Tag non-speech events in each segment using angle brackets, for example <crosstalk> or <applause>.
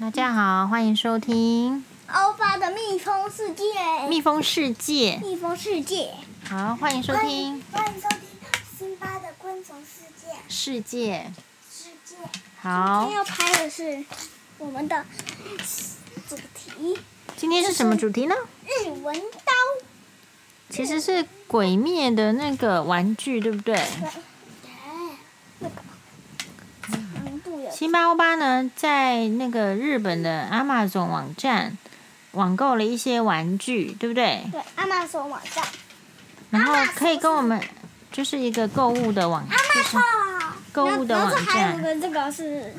大家好，欢迎收听欧巴的蜜蜂世界。蜜蜂世界。蜜蜂世界。好，欢迎收听。欢迎收听辛巴的昆虫世界。世界。世界。好。今天要拍的是我们的主题。今天是什么主题呢？日文刀。其实是鬼灭的那个玩具，对不对？对。那个。辛巴欧巴呢，在那个日本的 Amazon 网站网购了一些玩具，对不对？对，Amazon 网站。然后可以跟我们，就是一个购物的网，就是购物的网站。还有个这个是，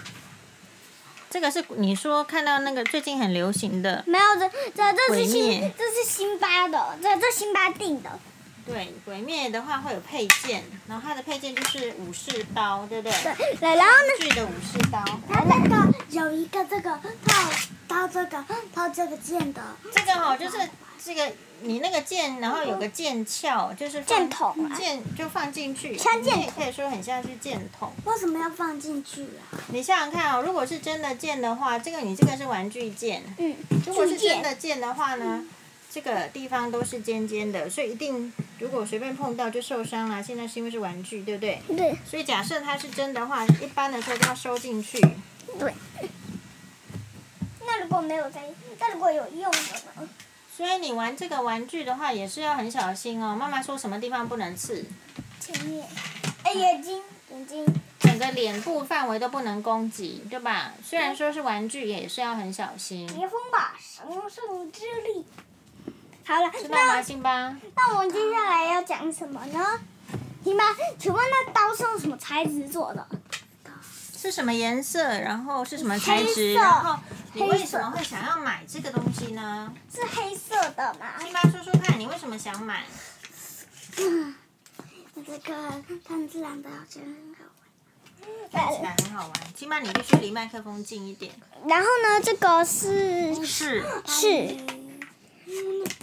这个是你说看到那个最近很流行的？没有，这这这是新这是辛巴的，这这辛巴订的。对，鬼灭的话会有配件，然后它的配件就是武士刀，对不对？对，然后呢？具的武士刀。它那个有一个这个套套这个套这个剑的。这个哈、哦，就是这个你那个剑，然后有个剑鞘，就是剑筒啊。剑就放进去。枪剑。也可以说很像是剑筒。为什么要放进去啊？你想想看哦，如果是真的剑的话，这个你这个是玩具剑。嗯。如果是真的剑的话呢？嗯这个地方都是尖尖的，所以一定如果随便碰到就受伤了。现在是因为是玩具，对不对？对。所以假设它是真的话，一般的时候都要收进去。对。那如果没有在，那如果有用的呢？所以你玩这个玩具的话，也是要很小心哦。妈妈说什么地方不能刺？前面。哎，眼睛，眼睛。整个脸部范围都不能攻击，对吧？虽然说是玩具，也是要很小心。别风吧，神圣之力。好了，那辛巴，那我们接下来要讲什么呢？辛巴，请问那刀是用什么材质做的？是什么颜色？然后是什么材质？黑。然后你为什么会想要买这个东西呢？是黑色的嘛？辛巴说说看，你为什么想买？嗯，这个看自然的好像很好玩。看起来很好玩。辛巴，你必须离麦克风近一点。然后呢？这个是是是。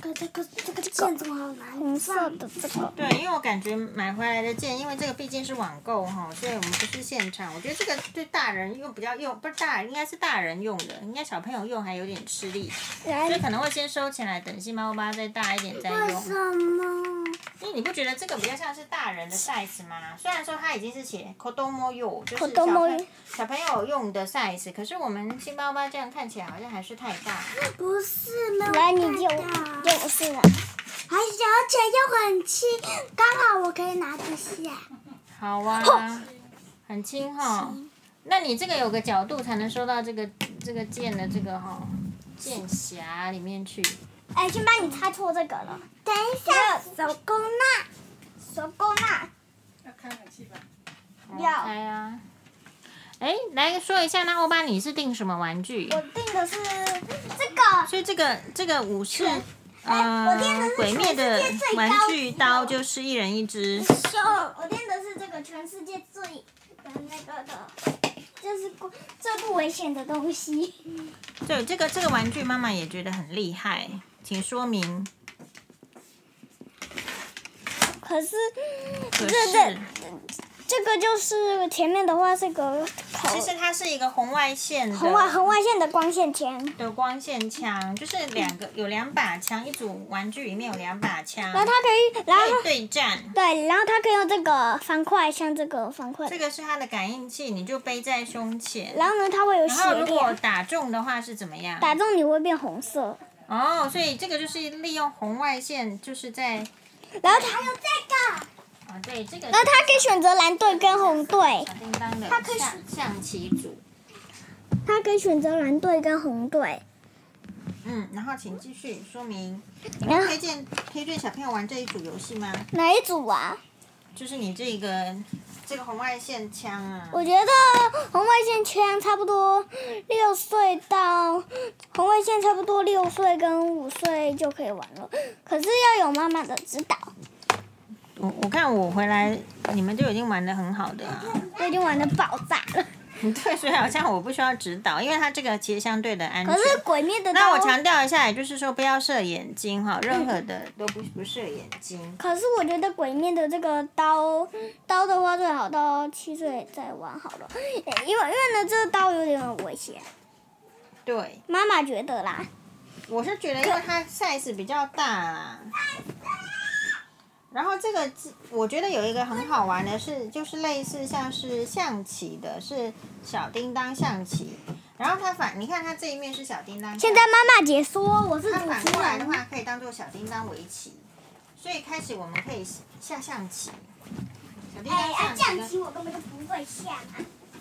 这个这个这个剑怎么好难？红色的这个。对，因为我感觉买回来的剑，因为这个毕竟是网购哈，所以我们不是现场。我觉得这个对大人用比较用，不是大人，应该是大人用的，应该小朋友用还有点吃力，所以可能会先收起来，等辛巴欧巴再大一点再用。为什么？因为你不觉得这个比较像是大人的 size 吗？虽然说它已经是写 kodomo 用，就是小朋小朋友用的 size，可是我们新包包这样看起来好像还是太大。不是，吗？来，你就。又不是了，而且而且又很轻，刚好我可以拿得下。好啊，很轻哈。那你这个有个角度才能收到这个这个剑的这个哈剑匣里面去。哎，先帮你猜错这个了。等一下，手工蜡，手工蜡。要开冷气吧？要。哎呀。哎，来说一下，那欧巴你是订什么玩具？我订的是这个。所以这个这个武士。呃，鬼灭的玩具刀就是一人一只。我订的是这个全世界最的那个的，就是这不危险的东西。<laughs> 对，这个这个玩具妈妈也觉得很厉害，请说明。可是，可是。这个就是前面的话，这个其实它是一个红外线的。红外红外线的光线枪。的光线枪，就是两个有两把枪，一组玩具里面有两把枪。然后它可以，然后对战。对，然后它可以用这个方块，像这个方块。这个是它的感应器，你就背在胸前。然后呢，它会有。然后如果打中的话是怎么样？打中你会变红色。哦，所以这个就是利用红外线，就是在。然后还有这个。啊，对这个。那他可以选择蓝队跟红队。小叮当的象象棋组。他可以选择蓝队跟红队。嗯，然后请继续说明。你们推荐推荐小朋友玩这一组游戏吗？哪一组啊？就是你这个这个红外线枪啊。我觉得红外线枪差不多六岁到红外线差不多六岁跟五岁就可以玩了，可是要有妈妈的指导。我我看我回来，你们就已经玩的很好的啊，<laughs> 都已经玩的爆炸了。<laughs> 对，所以好像我不需要指导，因为它这个其实相对的安全。可是鬼灭的刀。那我强调一下，也就是说不要射眼睛哈，任何的 <laughs> 都不不射眼睛。可是我觉得鬼灭的这个刀，刀的话最好到七岁再玩好了，因为因为呢这个刀有点危险。对。妈妈觉得啦。我是觉得，因为它 size 比较大啦。然后这个，我觉得有一个很好玩的是，就是类似像是象棋的，是小叮当象棋。然后它反，你看它这一面是小叮当。现在妈妈解说，我是它反过来的话，可以当做小叮当围棋。所以开始我们可以下象棋。小叮当象棋。哎，象棋我根本就不会下。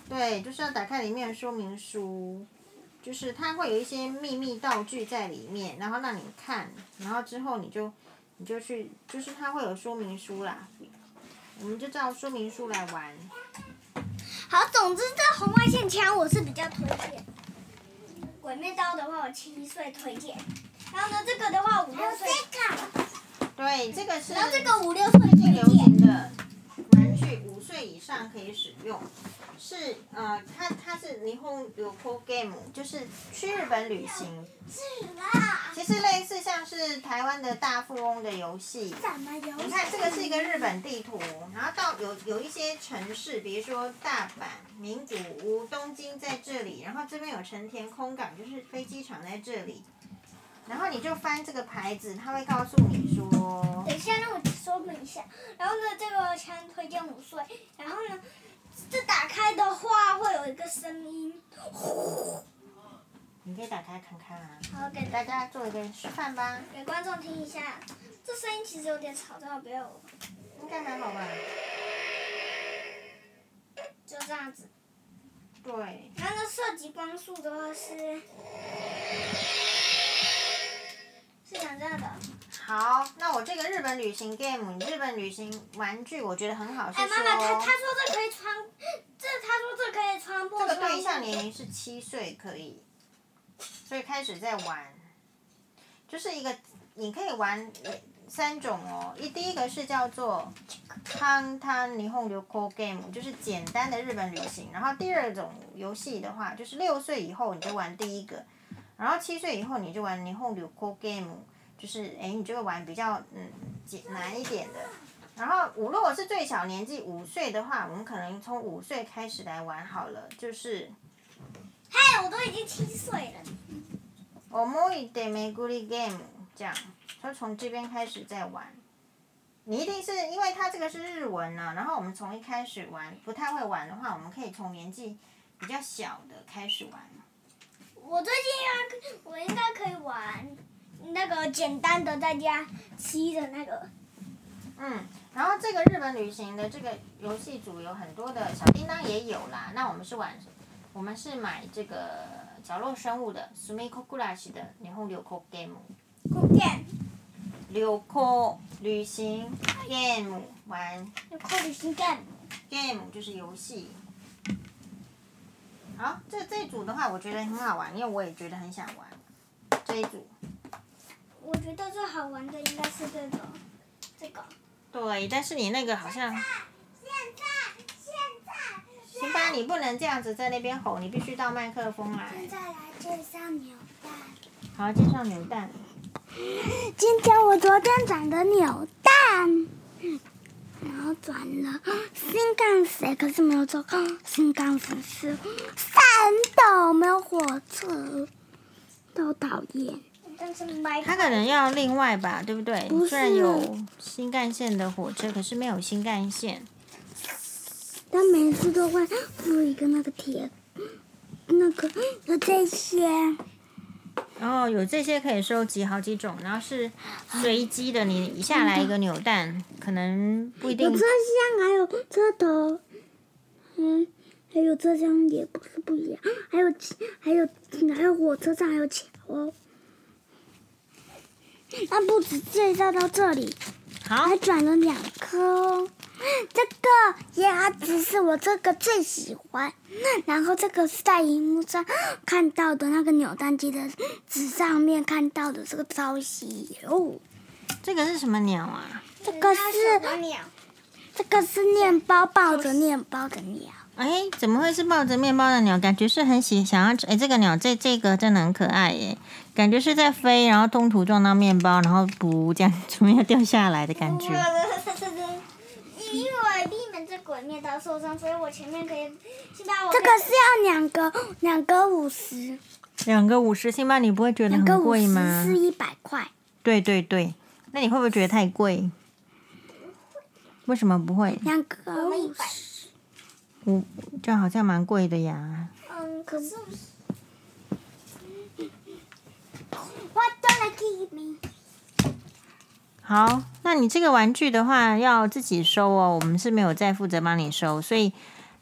对，就是要打开里面的说明书，就是它会有一些秘密道具在里面，然后让你看，然后之后你就你就去，就是它会有说明书啦，我们就照说明书来玩。好，总之这红外线枪我是比较推荐。鬼灭刀的话，我七岁推荐。然后呢，这个的话五六岁。这个对，这个是。然后这个五六岁最流行的玩具，五岁以上可以使用。是呃，它它是霓虹有 pro game，就是去日本旅行。是啦。其实类似像是台湾的大富翁的游戏。游戏？你看这个是一个日本地图，然后到有有一些城市，比如说大阪、名古屋、东京在这里，然后这边有成田空港，就是飞机场在这里。然后你就翻这个牌子，他会告诉你说。等一下，让我说明一下。然后呢，这个枪推荐五岁。然后呢？这打开的话会有一个声音，呼。你可以打开看看啊。好，给大家做一个示范吧。给观众听一下，这声音其实有点吵，最好不要。应该还好吧。就这样子。对。它的涉及光速的话，是好，那我这个日本旅行 game，日本旅行玩具，我觉得很好。哎，妈妈，他他说这可以穿，这他说这可以穿破。这个对象年龄是七岁可以，所以开始在玩，就是一个你可以玩三种哦。一第一个是叫做简単日本旅行 game，就是简单的日本旅行。然后第二种游戏的话，就是六岁以后你就玩第一个，然后七岁以后你就玩日本旅行 game。就是哎，你就会玩比较嗯简难一点的，然后五如果是最小年纪五岁的话，我们可能从五岁开始来玩好了，就是。嗨，我都已经七岁了。思い出巡り game 这样，就从这边开始再玩。你一定是因为它这个是日文呢，然后我们从一开始玩不太会玩的话，我们可以从年纪比较小的开始玩。我最近要，我应该可以玩。那个简单的在家吃的那个，嗯，然后这个日本旅行的这个游戏组有很多的小叮当也有啦。那我们是玩，我们是买这个角落生物的 Sumikko Gurashi 的日本旅行 game。game。旅行旅行 game 玩。旅行旅行 game。game 就是游戏。好，这这一组的话，我觉得很好玩，因为我也觉得很想玩这一组。我觉得最好玩的应该是这个，这个。对，但是你那个好像。现在，现在。辛巴，你不能这样子在那边吼，你必须到麦克风来。现在来介绍扭蛋。好，介绍扭蛋。<laughs> 今天我昨天转的扭蛋，然后转了新干线，可是没有坐新干线是山道，没有火车，都讨厌。他可能要另外吧，对不对？不。虽然有新干线的火车，可是没有新干线。他每次都会附一个那个铁，那个有这些。哦，有这些可以收集好几种，然后是随机的，你一下来一个扭蛋，可能不一定。有车厢，还有车头，嗯，还有车厢也不是不一样，还有还有还有火车站还有桥哦。那不止介绍到这里，好，还转了两颗。这个鸭子是我这个最喜欢，然后这个是在荧幕上看到的那个扭蛋机的纸上面看到的这个朝夕哦。这个是什么鸟啊？这个是鸟，这个是面包抱着面包的鸟。哎，怎么会是抱着面包的鸟？感觉是很喜想要哎，这个鸟这这个真的很可爱耶。感觉是在飞，然后中途撞到面包，然后不这样怎么要掉下来的感觉。因为我避免这鬼面刀受伤，所以我前面可以先把我。这个是要两个两个五十。两个五十，辛巴，你不会觉得很贵吗？两个五十是一百块。对对对，那你会不会觉得太贵？为什么不会？两个五十，五，这好像蛮贵的呀。嗯，可是。What don't give me？好，那你这个玩具的话要自己收哦，我们是没有再负责帮你收，所以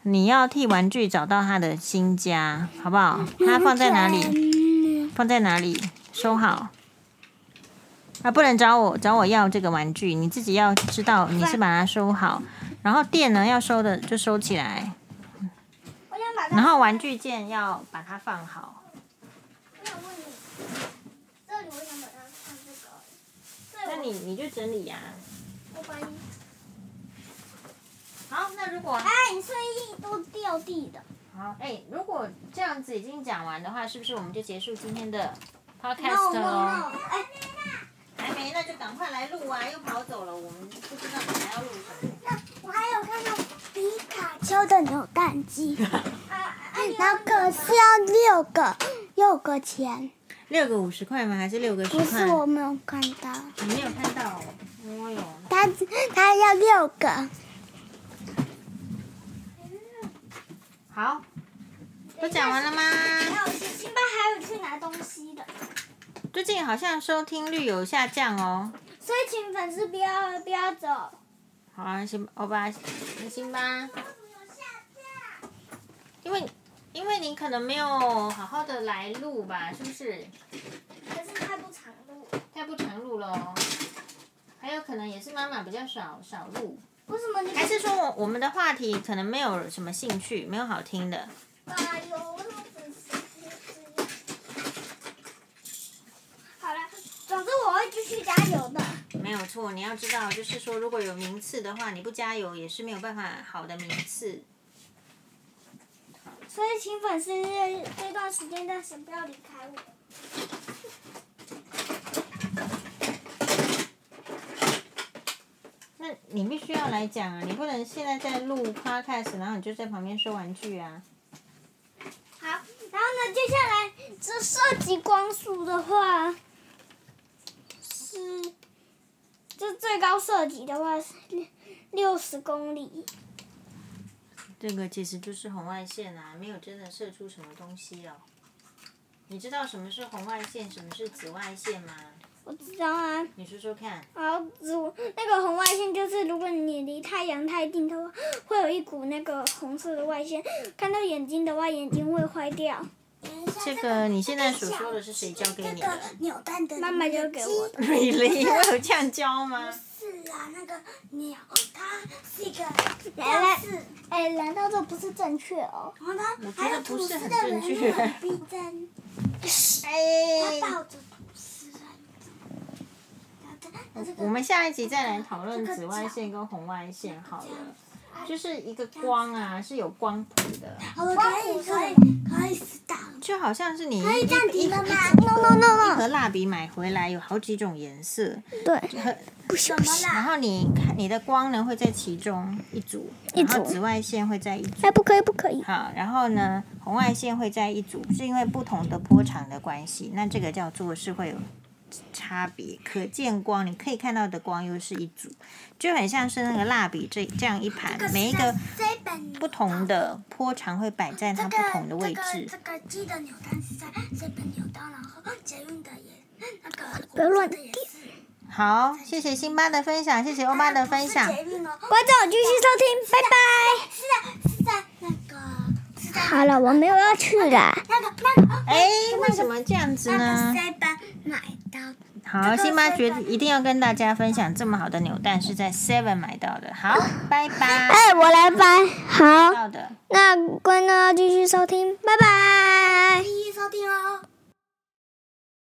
你要替玩具找到它的新家，好不好？它放在哪里？放在哪里？收好。啊，不能找我，找我要这个玩具，你自己要知道你是把它收好，然后电呢要收的就收起来，然后玩具件要把它放好。我想问你，这里我想把它放这个，那你你就整理呀。我把你。好，那如果哎，你睡衣都掉地的。好，哎，如果这样子已经讲完的话，是不是我们就结束今天的 podcast 了？哎。还没，那就赶快来录啊！又跑走了，我们不知道你还要录什么。<laughs> 那我还有看到皮卡丘的扭蛋机，然后可是要六个，六个钱。六个五十块吗？还是六个十块？不是，我没有看到。你没有看到？哦哟。他他要六个。好，都讲完了吗？还有辛巴还有去拿东西的。最近好像收听率有下降哦，所以请粉丝不要不要走。好啊，辛欧巴，辛巴。因为因为你可能没有好好的来录吧，是不是？可是太不常录。太不常录了，还有可能也是妈妈比较少少录。为什么你？还是说我我们的话题可能没有什么兴趣，没有好听的。加油！总之我会继续加油的。没有错，你要知道，就是说，如果有名次的话，你不加油也是没有办法好的名次。所以，请粉丝这段时间暂时不要离开我。那你必须要来讲啊！你不能现在在录 podcast，然后你就在旁边收玩具啊。好，然后呢，接下来这射击光速的话。是，这最高射击的话是六六十公里。这个其实就是红外线啊，没有真的射出什么东西哦。你知道什么是红外线，什么是紫外线吗？我知道啊。你说说看。好，紫那个红外线就是，如果你离太阳太近的话，会有一股那个红色的外线，看到眼睛的话，眼睛会坏掉。这个你现在所说的是谁教给你的？妈妈教给我的。Really？我有这样教吗？那个鸟，它是一个。来来，哎，难道这不是正确哦？我觉得不是很正确。哎。他抱着吐司人。我们下一集再来讨论紫外线跟红外线好了。就是一个光啊，是有光谱的。可以可以可以就好像是你一一一盒一盒蜡笔买回来有好几种颜色。对。不什么然后你看你的光呢会在其中一组，然后紫外线会在一组。哎，不可以不可以。好，然后呢，红外线会在一组，是因为不同的波长的关系。那这个叫做是会有。差别可见光，你可以看到的光又是一组，就很像是那个蜡笔这这样一盘，每一个不同的波长会摆在它不同的位置。这个鸡的扭蛋是在这边扭到，然后捷运的也那个不要乱点。好，谢谢辛巴的分享，谢谢欧巴的分享。观众继续收听，拜拜。是在是在那个。好了，我没有要去了。那个那个。哎，为什么这样子呢？好，辛巴觉得一定要跟大家分享这么好的扭蛋是在 Seven 买到的。好，拜拜。哎，我来掰。好。那观众要继续收听，拜拜。继续收听哦。